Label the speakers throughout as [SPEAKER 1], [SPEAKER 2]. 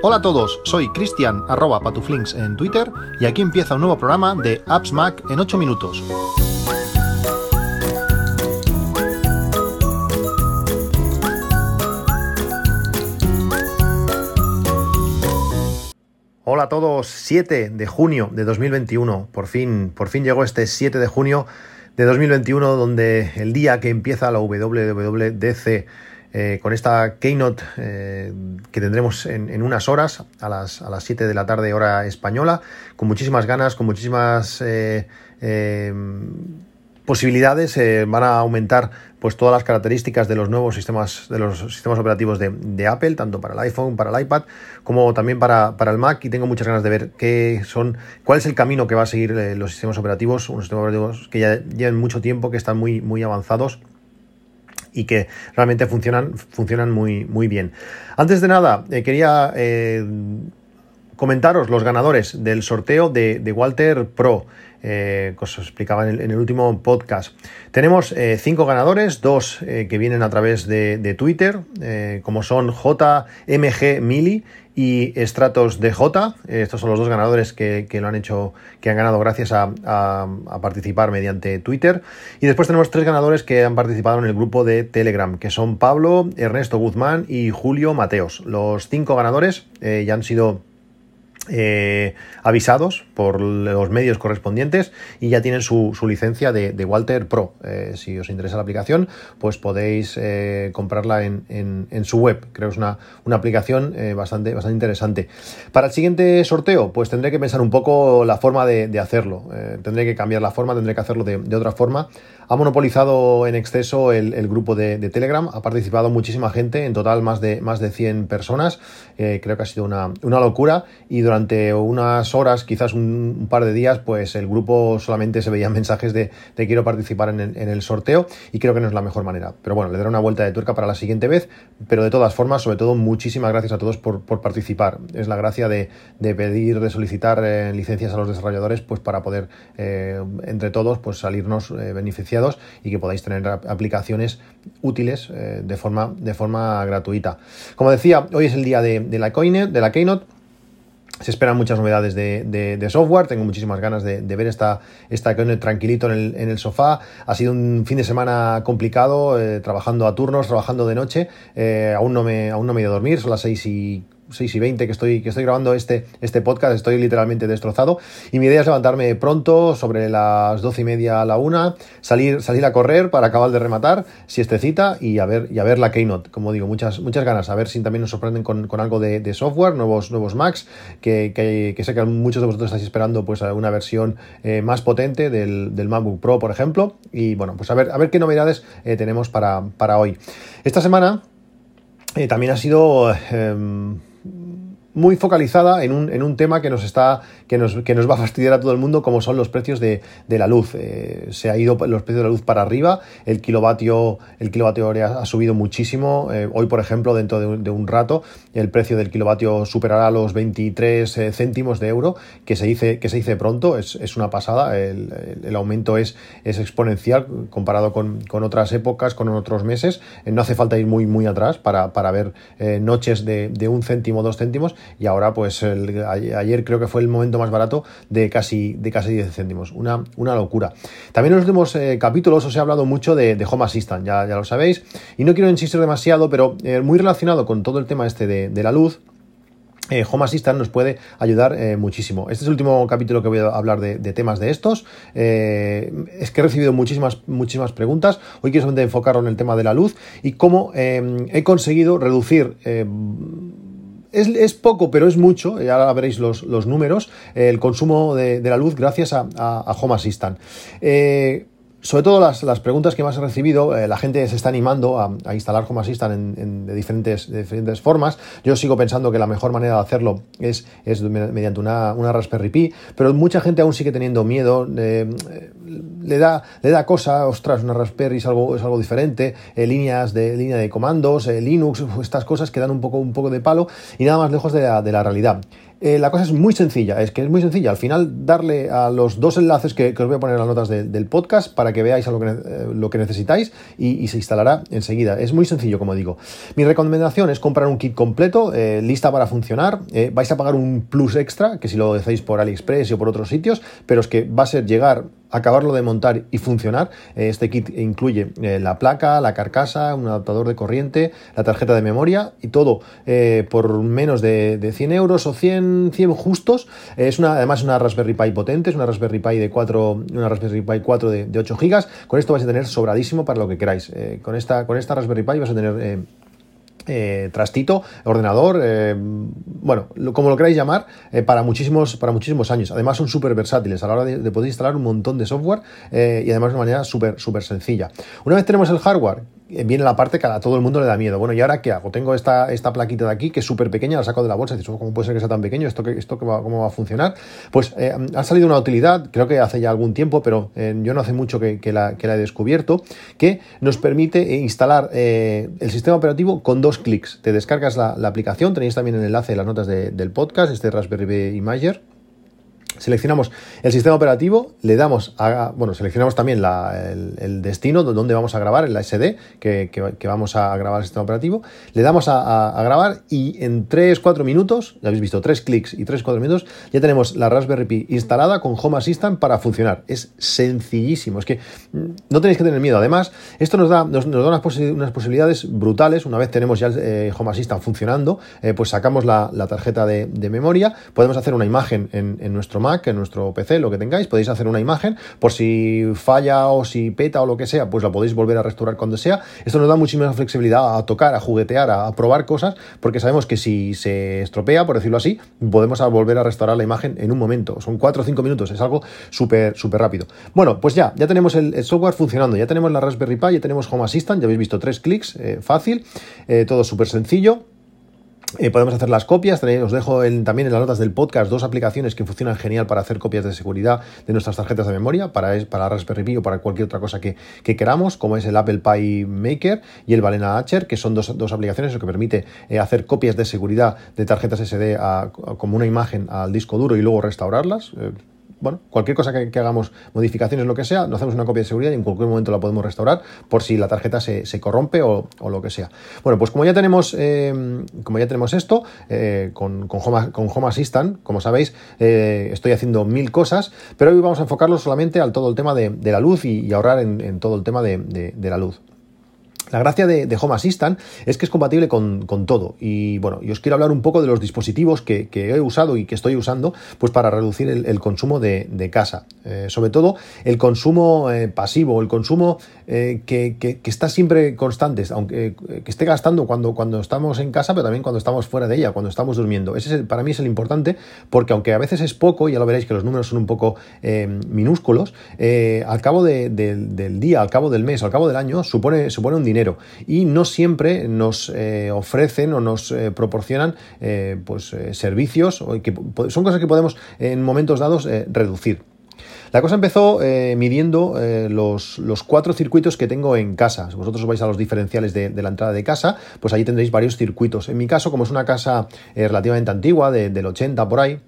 [SPEAKER 1] Hola a todos, soy Cristian arroba patuflinks en Twitter y aquí empieza un nuevo programa de Apps Mac en 8 minutos. Hola a todos, 7 de junio de 2021. Por fin, por fin llegó este 7 de junio de 2021 donde el día que empieza la WWDC eh, con esta keynote eh, que tendremos en, unas horas, a las, a las 7 de la tarde hora española, con muchísimas ganas, con muchísimas eh, posibilidades, van a aumentar pues todas las características de los nuevos sistemas, de los sistemas operativos de, Apple, tanto para el iPhone, para el iPad, como también para, para, el Mac, y tengo muchas ganas de ver qué son, cuál es el camino que va a seguir los sistemas operativos, unos sistemas operativos que ya llevan mucho tiempo, que están muy, muy avanzados y que realmente funcionan, funcionan muy, muy bien. Antes de nada, eh, quería eh, comentaros los ganadores del sorteo de, Walter Pro. Eh, que os explicaba en el, último podcast. Tenemos cinco ganadores, dos que vienen a través de, de Twitter, como son JMG Mili y Stratos DJ. Estos son los dos ganadores que, lo han hecho, que han ganado gracias a, participar mediante Twitter. Y después tenemos tres ganadores que han participado en el grupo de Telegram, que son Pablo, Ernesto Guzmán y Julio Mateos. Los cinco ganadores eh, ya han sido eh, avisados por los medios correspondientes y ya tienen su, licencia de, Walter Pro. Eh, si os interesa la aplicación, pues podéis eh, comprarla en, su web. Creo que es una, una aplicación bastante, bastante interesante. Para el siguiente sorteo, pues tendré que pensar un poco la forma de, hacerlo. tendré que cambiar la forma, tendré que hacerlo de, otra forma. Ha monopolizado en exceso el, grupo de, Telegram, ha participado muchísima gente, en total más de, más de 100 personas. creo que ha sido una, una locura y durante unas horas, quizás un, par de días, pues el grupo solamente se veían mensajes de, de quiero participar en el, sorteo y creo que no es la mejor manera. Pero bueno, le daré una vuelta de tuerca para la siguiente vez, pero de todas formas, sobre todo, muchísimas gracias a todos por, participar. Es la gracia de, pedir, de solicitar eh, licencias a los desarrolladores, pues para poder eh, entre todos pues salirnos eh, y que podáis tener aplicaciones útiles de, forma, de forma gratuita. Como decía, hoy es el día de, la, coine, de la Keynote. Se esperan muchas novedades de, software, tengo muchísimas ganas de, ver esta, esta tranquilito en el, en el, sofá. Ha sido un fin de semana complicado, eh, trabajando a turnos, trabajando de noche. Eh, aún, no me, aún no me he ido a dormir, son las 6 y 6 y 20 que estoy, que estoy grabando este, este podcast, estoy literalmente destrozado. Y mi idea es levantarme pronto, sobre las 12 y media a la una, salir, salir a correr para acabar de rematar, si cita y a ver, y a ver la Keynote. Como digo, muchas, muchas ganas, a ver si también nos sorprenden con, algo de, software, nuevos, nuevos Macs, que, que, sé que muchos de vosotros estáis esperando pues una versión eh, más potente del, del, MacBook Pro, por ejemplo. Y bueno, pues a ver, a ver qué novedades eh, tenemos para, para hoy. Esta semana eh, también ha sido muy focalizada en un, en un tema que nos está que nos, que nos, va a fastidiar a todo el mundo, como son los precios de, de la luz. Eh, se ha ido los precios de la luz para arriba, el kilovatio, el kilovatio hora ha subido muchísimo. Eh, hoy, por ejemplo, dentro de un, rato, el precio del kilovatio superará los 23 eh, céntimos de euro, que se dice, que se dice pronto, es, es una pasada. El, el, aumento es, es exponencial comparado con, con, otras épocas, con otros meses. no hace falta ir muy, muy atrás para, para ver noches de, de, un céntimo, dos céntimos, y ahora, pues, ayer creo que fue el momento más barato de casi, de casi 10 céntimos. Una, una locura. También en los últimos eh, capítulos os he hablado mucho de, Home Assistant, ya, ya, lo sabéis. Y no quiero insistir demasiado, pero eh, muy relacionado con todo el tema este de, la luz. Eh, Home Assistant nos puede ayudar muchísimo. Este es el último capítulo que voy a hablar de, temas de estos. es que he recibido muchísimas, muchísimas preguntas. Hoy quiero solamente enfocarlo en el tema de la luz y cómo he conseguido reducir es, poco, pero es mucho, ya veréis los, números, el consumo de, la luz gracias a, a, Home Assistant. Eh, sobre todo las, preguntas que más he recibido, eh, la gente se está animando a, instalar Home Assistant en, de, diferentes, diferentes formas. Yo sigo pensando que la mejor manera de hacerlo es, es mediante una, una, Raspberry Pi, pero mucha gente aún sigue teniendo miedo. Eh, le, da, le da cosa, ostras, una Raspberry es algo, es algo diferente, eh, líneas de línea de comandos, Linux, estas cosas que dan un poco, un poco de palo y nada más lejos de la, de la realidad. Eh, la cosa es muy sencilla, es que es muy sencilla. Al final, darle a los dos enlaces que, os voy a poner en las notas del podcast para que veáis a lo, que, eh, lo que necesitáis y, se instalará enseguida. Es muy sencillo, como digo. Mi recomendación es comprar un kit completo, eh, lista para funcionar. vais a pagar un plus extra, que si lo hacéis por AliExpress o por otros sitios, pero es que va a ser llegar acabarlo de montar y funcionar. Este kit incluye la placa, la carcasa, un adaptador de corriente, la tarjeta de memoria y todo por menos de, de 100 euros o 100 100, justos. Es una, además una Raspberry Pi potente, es una Raspberry Pi de 4, una Raspberry Pi 4 de, 8 GB. Con esto vais a tener sobradísimo para lo que queráis. Eh, con, esta, con esta Raspberry Pi vais a tener... Eh, eh, trastito, ordenador, bueno, como lo queráis llamar, para, muchísimos, para muchísimos años. Además son súper versátiles a la hora de, poder instalar un montón de software y además de una manera súper súper sencilla. Una vez tenemos el hardware eh, viene la parte que a todo el mundo le da miedo. Bueno, ¿y ahora qué hago? Tengo esta, esta plaquita de aquí que es súper pequeña, la saco de la bolsa y dices, oh, ¿cómo puede ser que sea tan pequeño? ¿Esto, que, esto cómo va a funcionar? Pues eh, ha salido una utilidad, creo que hace ya algún tiempo, pero eh, yo no hace mucho que, la, he descubierto, que nos permite instalar el sistema operativo con dos clics. Te descargas la, aplicación, tenéis también el enlace en las notas del podcast, este Raspberry Pi Imager Seleccionamos el sistema operativo, le damos a, bueno, seleccionamos también el, destino donde vamos a grabar, en la SD que, vamos a grabar el sistema operativo, le damos a, grabar y en 3-4 minutos, ya habéis visto, 3 clics y 3-4 minutos, ya tenemos la Raspberry Pi instalada con Home Assistant para funcionar. Es sencillísimo, es que mm, no tenéis que tener miedo. Además, esto nos da, nos, da unas, posibilidades brutales. Una vez tenemos ya el eh, Home Assistant funcionando, eh, pues sacamos la, tarjeta de, memoria, podemos hacer una imagen en, en nuestro Mac, en nuestro PC, lo que tengáis, podéis hacer una imagen, por si falla o si peta o lo que sea, pues la podéis volver a restaurar cuando sea. Esto nos da muchísima flexibilidad a tocar, a juguetear, a, probar cosas, porque sabemos que si se estropea, por decirlo así, podemos volver a restaurar la imagen en un momento. Son 4 o 5 minutos, es algo súper, súper rápido. Bueno, pues ya, ya tenemos el, software funcionando, ya tenemos la Raspberry Pi, ya tenemos Home Assistant, ya habéis visto tres clics, eh, fácil, eh, todo súper sencillo. Eh, podemos hacer las copias, os dejo también en las notas del podcast dos aplicaciones que funcionan genial para hacer copias de seguridad de nuestras tarjetas de memoria, para, para Raspberry Pi o para cualquier otra cosa que, queramos, como es el Apple Pi Maker y el Balena Hatcher, que son dos, aplicaciones que permite eh, hacer copias de seguridad de tarjetas SD como una imagen al disco duro y luego restaurarlas. Eh, bueno, cualquier cosa que, hagamos, modificaciones, lo que sea, nos hacemos una copia de seguridad y en cualquier momento la podemos restaurar por si la tarjeta se, corrompe o, lo que sea. Bueno, pues como ya tenemos, eh, como ya tenemos esto, eh, con, con, Home, Assistant, como sabéis, eh, estoy haciendo mil cosas, pero hoy vamos a enfocarlo solamente al todo el tema de, la luz y, ahorrar en, todo el tema de la luz. La gracia de, Home Assistant es que es compatible con, todo. Y bueno, yo os quiero hablar un poco de los dispositivos que, he usado y que estoy usando pues para reducir el, consumo de, casa. Eh, sobre todo el consumo eh, pasivo, el consumo eh, que, está siempre constante, aunque que esté gastando cuando, cuando estamos en casa, pero también cuando estamos fuera de ella, cuando estamos durmiendo. Ese es para mí es el importante, porque aunque a veces es poco, ya lo veréis que los números son un poco minúsculos, al cabo del día, al cabo del mes, al cabo del año, supone, supone un dinero y no siempre nos eh, ofrecen o nos eh, proporcionan eh, pues, servicios que son cosas que podemos en momentos dados reducir. La cosa empezó midiendo los, cuatro circuitos que tengo en casa. Si vosotros vais a los diferenciales de, la entrada de casa, pues ahí tendréis varios circuitos. En mi caso, como es una casa relativamente antigua, del 80 por ahí,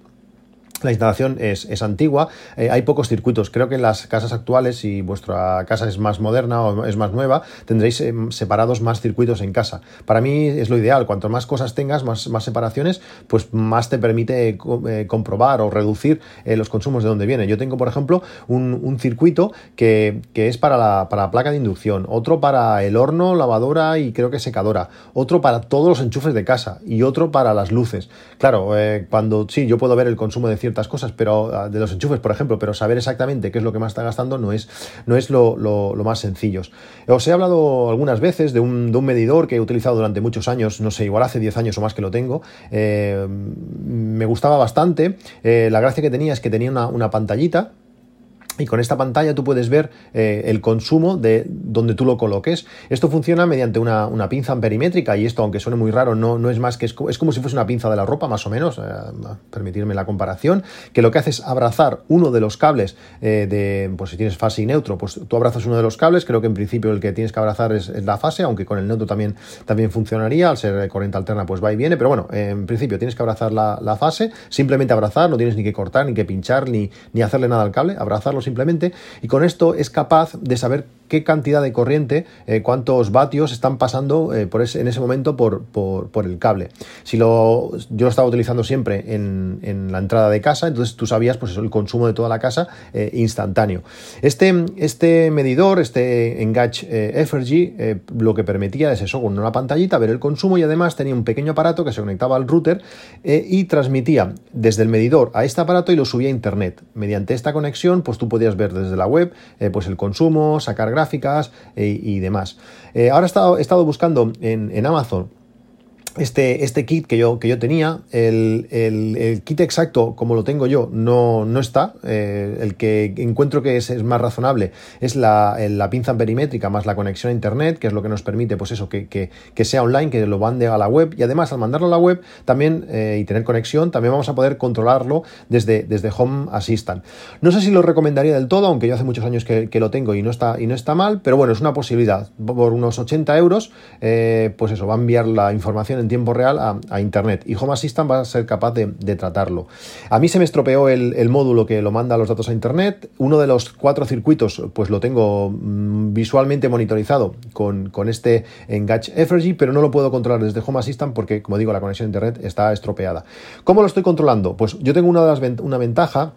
[SPEAKER 1] la instalación es, antigua, eh, hay pocos circuitos. Creo que en las casas actuales, si vuestra casa es más moderna o es más nueva, tendréis eh, separados más circuitos en casa. Para mí es lo ideal. Cuanto más cosas tengas, más, más separaciones, pues más te permite eh, comprobar o reducir los consumos de donde viene. Yo tengo, por ejemplo, un, circuito que, es para la, para la placa de inducción, otro para el horno, lavadora y creo que secadora, otro para todos los enchufes de casa y otro para las luces. Claro, cuando sí, yo puedo ver el consumo de cosas, pero ah, de los enchufes, por ejemplo, pero saber exactamente qué es lo que más está gastando no es, no es lo, más sencillo. Os he hablado algunas veces de un, medidor que he utilizado durante muchos años, no sé, igual hace 10 años o más que lo tengo. Eh, me gustaba bastante. Eh, la gracia que tenía es que tenía una, una pantallita y con esta pantalla tú puedes ver eh, el consumo de donde tú lo coloques. Esto funciona mediante una, pinza amperimétrica y esto, aunque suene muy raro, no, no es más que es, como si fuese una pinza de la ropa, más o menos, eh, permitirme la comparación, que lo que hace es abrazar uno de los cables eh, de, pues si tienes fase y neutro, pues tú abrazas uno de los cables, creo que en principio el que tienes que abrazar es, la fase, aunque con el neutro también, también funcionaría, al ser corriente alterna pues va y viene, pero bueno, en principio tienes que abrazar la, la, fase, simplemente abrazar, no tienes ni que cortar, ni que pinchar, ni, ni hacerle nada al cable, abrazarlo simplemente y con esto es capaz de saber qué cantidad de corriente, eh, cuántos vatios están pasando eh, por ese, en ese momento por, el cable. Si lo, yo lo estaba utilizando siempre en, la entrada de casa, entonces tú sabías pues eso, el consumo de toda la casa eh, instantáneo. Este, este medidor, este Engage FRG, lo que permitía es eso, con una pantallita, ver el consumo y además tenía un pequeño aparato que se conectaba al router y transmitía desde el medidor a este aparato y lo subía a internet. Mediante esta conexión, pues tú podías ver desde la web pues el consumo, sacar gráficas eh, y demás. Eh, ahora he estado, estado buscando en Amazon este, este kit que yo, que yo tenía, el, kit exacto como lo tengo yo no, no está. Eh, el que encuentro que es, más razonable es la, pinza perimétrica más la conexión a internet, que es lo que nos permite, pues eso, que, sea online, que lo mande a la web. Y además, al mandarlo a la web también eh, y tener conexión, también vamos a poder controlarlo desde, desde Home Assistant. No sé si lo recomendaría del todo, aunque yo hace muchos años que, lo tengo y no, está, y no está mal, pero bueno, es una posibilidad. Por unos 80 euros, eh, pues eso, va a enviar la información en tiempo real a, Internet y Home Assistant va a ser capaz de, tratarlo. A mí se me estropeó el, módulo que lo manda los datos a Internet. Uno de los cuatro circuitos pues lo tengo mm, visualmente monitorizado con, con este Engage Effigy, pero no lo puedo controlar desde Home Assistant porque, como digo, la conexión a Internet está estropeada. ¿Cómo lo estoy controlando? Pues yo tengo una, de las, una ventaja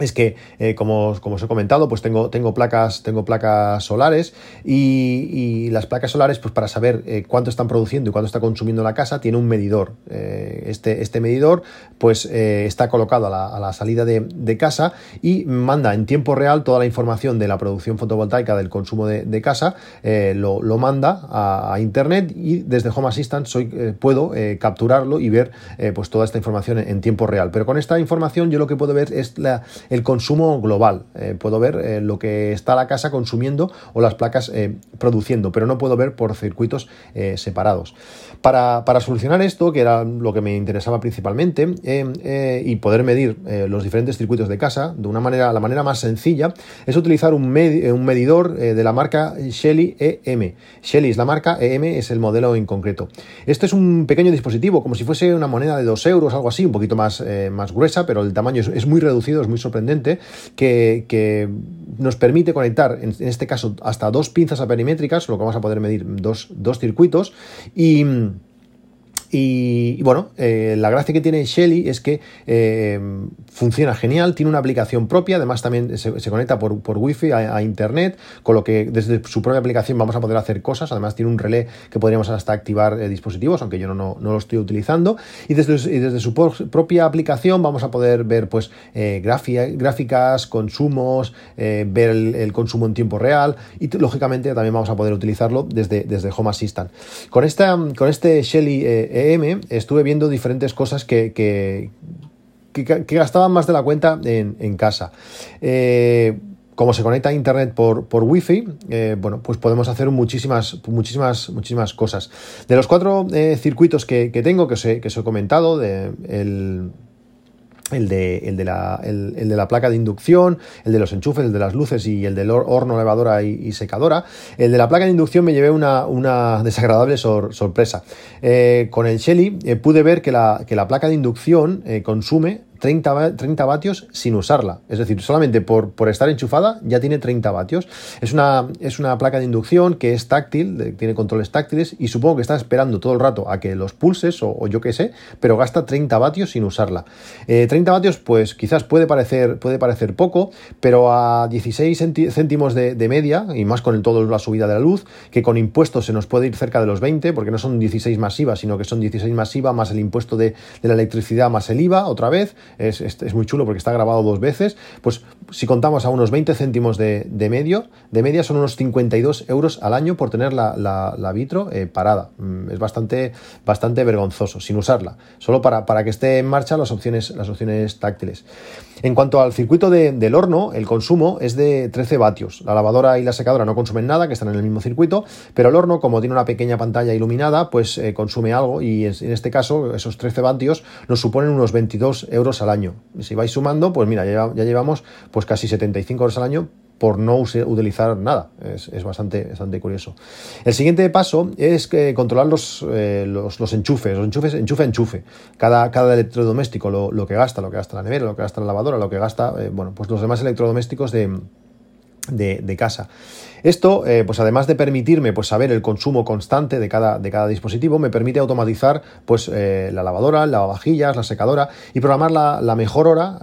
[SPEAKER 1] es que, eh, como, os he comentado, pues tengo, tengo, placas, tengo placas solares y, las placas solares, pues para saber eh, cuánto están produciendo y cuánto está consumiendo la casa, tiene un medidor. Eh, este, este, medidor, pues está colocado a la, salida de, casa y manda en tiempo real toda la información de la producción fotovoltaica del consumo de, casa, lo, manda a, internet y desde Home Assistant soy, puedo capturarlo y ver pues toda esta información en tiempo real. Pero con esta información yo lo que puedo ver es la el consumo global. Eh, puedo ver eh, lo que está la casa consumiendo o las placas eh, produciendo, pero no puedo ver por circuitos separados. Para, solucionar esto, que era lo que me interesaba principalmente, y poder medir los diferentes circuitos de casa de una manera, la manera más sencilla, es utilizar un, un medidor de la marca Shelly EM. Shelly es la marca, EM es el modelo en concreto. Este es un pequeño dispositivo, como si fuese una moneda de 2 euros, algo así, un poquito más, más gruesa, pero el tamaño es, es muy reducido, es muy sorprendente que, nos permite conectar, en, este caso, hasta dos pinzas aperimétricas, lo que vamos a poder medir dos, dos circuitos, y y, bueno, eh, la gracia que tiene Shelly es que eh, funciona genial, tiene una aplicación propia, además también se, conecta por, por Wi-Fi a, Internet, con lo que desde su propia aplicación vamos a poder hacer cosas. Además, tiene un relé que podríamos hasta activar eh, dispositivos, aunque yo no, lo estoy utilizando. Y desde, desde su propia aplicación vamos a poder ver pues gráficas, consumos, ver el, consumo en tiempo real y lógicamente también vamos a poder utilizarlo desde, desde Home Assistant. Con, esta, con este Shelly estuve viendo diferentes cosas que, que, gastaban más de la cuenta en, casa. Eh, como se conecta a internet por, por wifi, eh, bueno, pues podemos hacer muchísimas, muchísimas, muchísimas cosas. De los cuatro eh, circuitos que, tengo, que os, he, que os he comentado, de el el de, el, de la, el, de la placa de inducción, el de los enchufes, el de las luces y el del horno, elevadora y, secadora. El de la placa de inducción me llevé una, una desagradable sorpresa. Eh, con el Shelly eh, pude ver que la, que la placa de inducción eh, consume 30, 30, vatios sin usarla. Es decir, solamente por, por, estar enchufada ya tiene 30 vatios. Es una, es una placa de inducción que es táctil, tiene controles táctiles y supongo que está esperando todo el rato a que los pulses o, yo qué sé, pero gasta 30 vatios sin usarla. 30 eh, vatios pues quizás puede parecer, puede parecer poco, pero a 16 céntimos de, media y más con el, todo la subida de la luz, que con impuestos se nos puede ir cerca de los 20, porque no son 16 masivas, sino que son 16 masiva más el impuesto de, de la electricidad más el IVA otra vez, es, es, muy chulo porque está grabado dos veces, pues si contamos a unos 20 céntimos de, medio, de media son unos 52 euros al año por tener la, la, vitro eh, parada. Mm, es bastante, bastante vergonzoso, sin usarla, solo para, para que esté en marcha las opciones, las opciones táctiles. En cuanto al circuito del horno, el consumo es de 13 vatios. La lavadora y la secadora no consumen nada, que están en el mismo circuito, pero el horno, como tiene una pequeña pantalla iluminada, pues eh, consume algo y en este caso esos 13 vatios nos suponen unos 22 euros al año. Si vais sumando, pues mira, ya, ya llevamos pues casi 75 euros al año por no utilizar nada. Es, bastante, bastante curioso. El siguiente paso es que controlar los, eh, los, enchufes, los enchufes, enchufe enchufe. Cada, cada electrodoméstico, lo, que gasta, lo que gasta la nevera, lo que gasta la lavadora, lo que gasta, eh, bueno, pues los demás electrodomésticos de, de, casa. Esto, eh, pues además de permitirme pues, saber el consumo constante de cada, de cada dispositivo, me permite automatizar pues, eh, la lavadora, el lavavajillas, la secadora y programar la, mejor hora,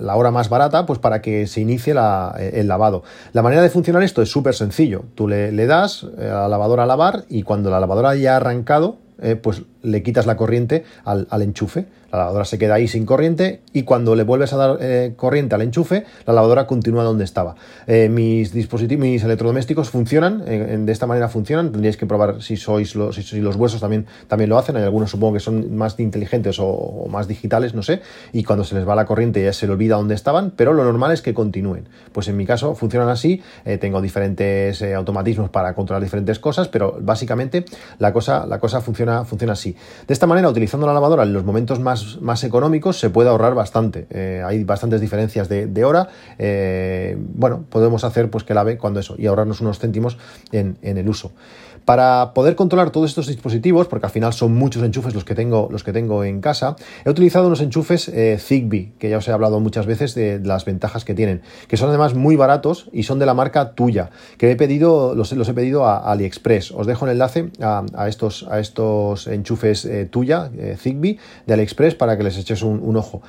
[SPEAKER 1] la hora más barata, pues para que se inicie eh, el lavado. La manera de funcionar esto es súper sencillo. Tú le, le das a la lavadora a lavar y cuando la lavadora ya ha arrancado, pues le quitas la corriente al, al enchufe la lavadora se queda ahí sin corriente y cuando le vuelves a dar eh, corriente al enchufe, la lavadora continúa donde estaba. Eh, mis dispositivos, mis electrodomésticos funcionan, eh, de esta manera funcionan. Tendríais que probar si sois los, si, los huesos también, también lo hacen. Hay algunos supongo que son más inteligentes o, más digitales, no sé. Y cuando se les va la corriente ya se le olvida dónde estaban, pero lo normal es que continúen. Pues en mi caso funcionan así. tengo diferentes automatismos para controlar diferentes cosas, pero básicamente la cosa, la cosa funciona, funciona así. De esta manera, utilizando la lavadora en los momentos más más, económicos se puede ahorrar bastante. Eh, hay bastantes diferencias de, hora. Eh, bueno, podemos hacer pues que lave cuando eso y ahorrarnos unos céntimos en, en el uso. Para poder controlar todos estos dispositivos, porque al final son muchos enchufes los que tengo, los que tengo en casa, he utilizado unos enchufes eh, Zigbee, que ya os he hablado muchas veces de, las ventajas que tienen, que son además muy baratos y son de la marca Tuya, que he pedido, los, los he pedido a, AliExpress. Os dejo el enlace a, estos, a estos enchufes eh, Tuya, eh, Zigbee, de AliExpress para que les eches un ojo.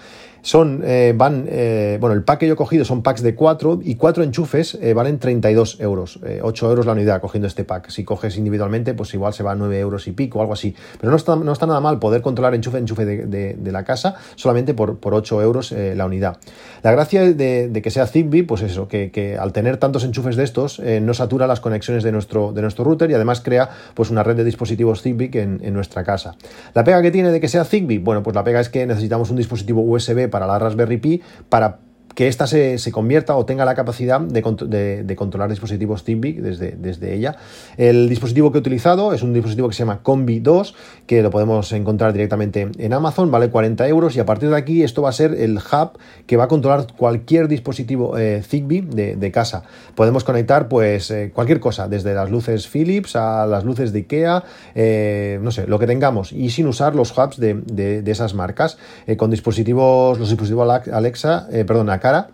[SPEAKER 1] Son, eh, van, eh, bueno, el pack que yo he cogido son packs de 4 y 4 enchufes eh, valen 32 euros, 8 euros la unidad cogiendo este pack. Si coges individualmente, pues igual se va a 9 euros y pico algo así. Pero no está, no está nada mal poder controlar enchufe enchufe de, de, la casa solamente por, por 8 euros la unidad. La gracia de, que sea Zigbee, pues eso, que, que, al tener tantos enchufes de estos, no satura las conexiones de nuestro, de nuestro router y además crea pues una red de dispositivos Zigbee en, en nuestra casa. La pega que tiene de que sea Zigbee, bueno, pues la pega es que necesitamos un dispositivo USB para la Raspberry Pi para que ésta se, convierta o tenga la capacidad de, controlar dispositivos Zigbee desde, desde, ella. El dispositivo que he utilizado es un dispositivo que se llama Combi 2, que lo podemos encontrar directamente en Amazon, vale 40 euros y a partir de aquí esto va a ser el hub que va a controlar cualquier dispositivo eh, Zigbee de, casa. Podemos conectar pues eh, cualquier cosa, desde las luces Philips a las luces de IKEA, eh, no sé, lo que tengamos y sin usar los hubs de, esas marcas, con dispositivos, los dispositivos Alexa, から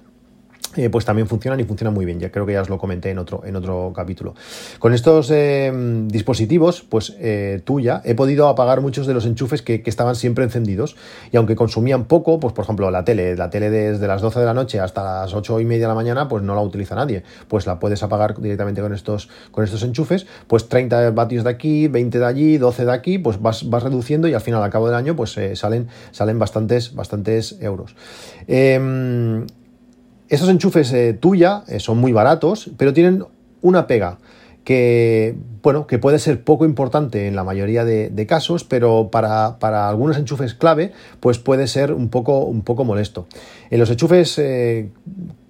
[SPEAKER 1] eh, pues también funcionan y funcionan muy bien. Ya creo que ya os lo comenté en otro, en otro capítulo. Con estos eh, dispositivos, pues eh, tuya, he podido apagar muchos de los enchufes que, estaban siempre encendidos. Y aunque consumían poco, pues por ejemplo la tele, la tele desde las 12 de la noche hasta las 8 y media de la mañana, pues no la utiliza nadie. Pues la puedes apagar directamente con estos, con estos enchufes. Pues 30 vatios de aquí, 20 de allí, 12 de aquí, pues vas, vas reduciendo y al final, al cabo del año, pues salen, salen bastantes, bastantes euros. Esos enchufes eh, tuya eh, son muy baratos, pero tienen una pega que, bueno, que puede ser poco importante en la mayoría de, casos, pero para, algunos enchufes clave, pues puede ser un poco, un poco molesto. En los enchufes, eh,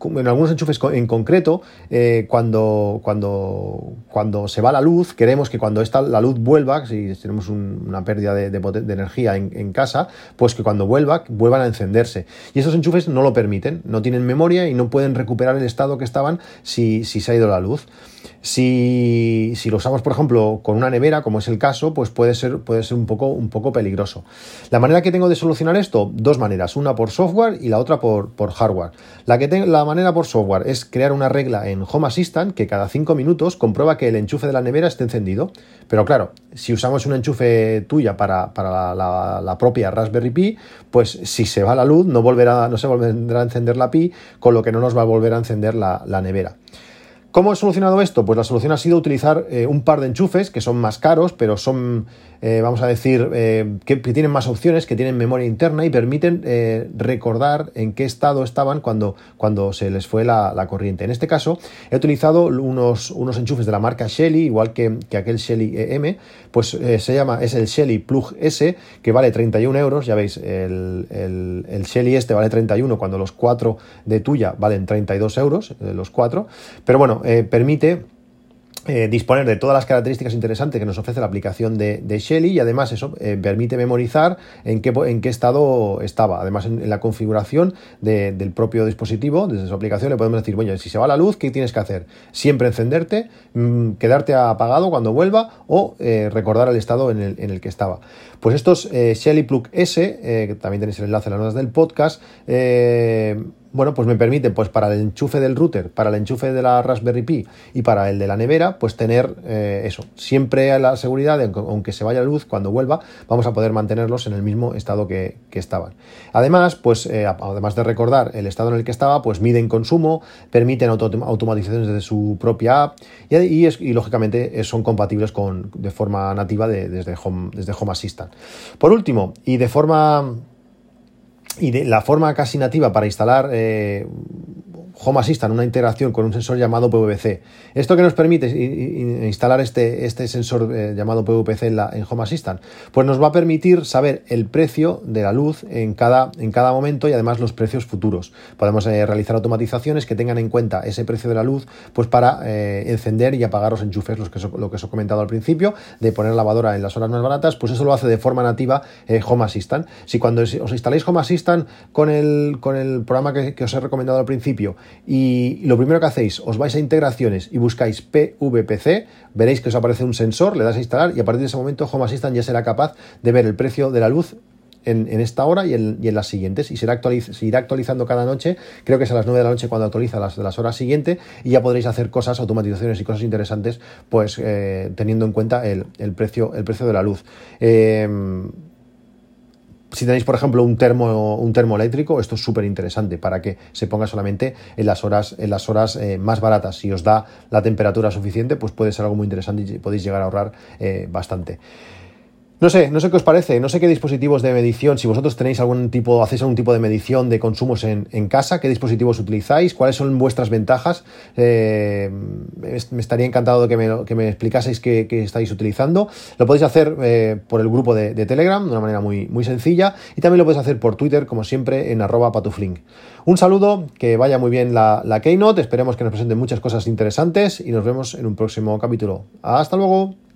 [SPEAKER 1] en algunos enchufes en concreto, eh, cuando, cuando, cuando se va la luz, queremos que cuando esta, la luz vuelva, si tenemos una pérdida de, energía en, casa, pues que cuando vuelva, vuelvan a encenderse. Y esos enchufes no lo permiten, no tienen memoria y no pueden recuperar el estado que estaban si, si se ha ido la luz. Si, lo usamos, por ejemplo, con una nevera, como es el caso, pues puede ser, un, poco, peligroso. La manera que tengo de solucionar esto, dos maneras, una por software y la otra por, hardware. La, la manera por software es crear una regla en Home Assistant que cada 5 minutos comprueba que el enchufe de la nevera esté encendido. Pero claro, si usamos un enchufe tuya para, la, propia Raspberry Pi, pues si se va la luz no, volverá, no se volverá a encender la Pi, con lo que no nos va a volver a encender la nevera. ¿Cómo he solucionado esto? Pues la solución ha sido utilizar eh, un par de enchufes que son más caros, pero son, eh, vamos a decir, eh, que, tienen más opciones, que tienen memoria interna y permiten recordar en qué estado estaban cuando, cuando se les fue la, corriente. En este caso, he utilizado unos, unos enchufes de la marca Shelly, igual que, aquel Shelly EM, pues se llama, es el Shelly Plug S, que vale 31 euros, ya veis, el, el, el Shelly este vale 31 cuando los cuatro de tuya valen 32 euros, los cuatro, pero bueno, eh, permite eh, disponer de todas las características interesantes que nos ofrece la aplicación de, Shelly y además eso eh, permite memorizar en qué, en qué estado estaba. Además, en, la configuración del propio dispositivo, desde su aplicación, le podemos decir, bueno, si se va la luz, ¿qué tienes que hacer? Siempre encenderte, mm, quedarte apagado cuando vuelva o recordar el estado en el, en el, que estaba. Pues estos Shelly Plug S, que también tenéis el enlace en las notas del podcast, bueno, pues me permite, pues para el enchufe del router, para el enchufe de la Raspberry Pi y para el de la nevera, pues tener eh, eso. Siempre la seguridad, de, aunque se vaya la luz, cuando vuelva, vamos a poder mantenerlos en el mismo estado que, estaban. Además, pues eh, además de recordar el estado en el que estaba, pues miden consumo, permiten automatizaciones desde su propia app y, lógicamente son compatibles con, de forma nativa desde, Home, desde Home Assistant. Por último, y de forma y de la forma casi nativa para instalar eh, Home Assistant, una integración con un sensor llamado PVC. Esto que nos permite instalar este, este sensor eh, llamado PVC en, la, en, Home Assistant, pues nos va a permitir saber el precio de la luz en cada, en cada momento y además los precios futuros. Podemos eh, realizar automatizaciones que tengan en cuenta ese precio de la luz, pues para eh, encender y apagar los enchufes, los que lo que os he comentado al principio, de poner lavadora en las horas más baratas, pues eso lo hace de forma nativa Home Assistant. Si cuando os instaláis Home Assistant con el, con el programa que, que os he recomendado al principio, y lo primero que hacéis, os vais a integraciones y buscáis PVPC, veréis que os aparece un sensor, le das a instalar y a partir de ese momento Home Assistant ya será capaz de ver el precio de la luz en, esta hora y en, las siguientes y será se irá actualizando cada noche, creo que es a las 9 de la noche cuando actualiza las las horas siguientes y ya podréis hacer cosas, automatizaciones y cosas interesantes pues eh, teniendo en cuenta el, precio, el precio de la luz. Eh, si tenéis, por ejemplo, un termo, un termoeléctrico, esto es súper interesante para que se ponga solamente en las horas, en las horas eh, más baratas. Si os da la temperatura suficiente, pues puede ser algo muy interesante y podéis llegar a ahorrar eh, bastante. No sé, no sé qué os parece, no sé qué dispositivos de medición, si vosotros tenéis algún tipo, hacéis algún tipo de medición de consumos en, casa, qué dispositivos utilizáis, cuáles son vuestras ventajas. Eh, me estaría encantado de que me, que me explicaseis qué, estáis utilizando. Lo podéis hacer eh, por el grupo de, Telegram de una manera muy, muy sencilla y también lo podéis hacer por Twitter, como siempre, en arroba patuflink. Un saludo, que vaya muy bien la, la Keynote, esperemos que nos presenten muchas cosas interesantes y nos vemos en un próximo capítulo. Hasta luego.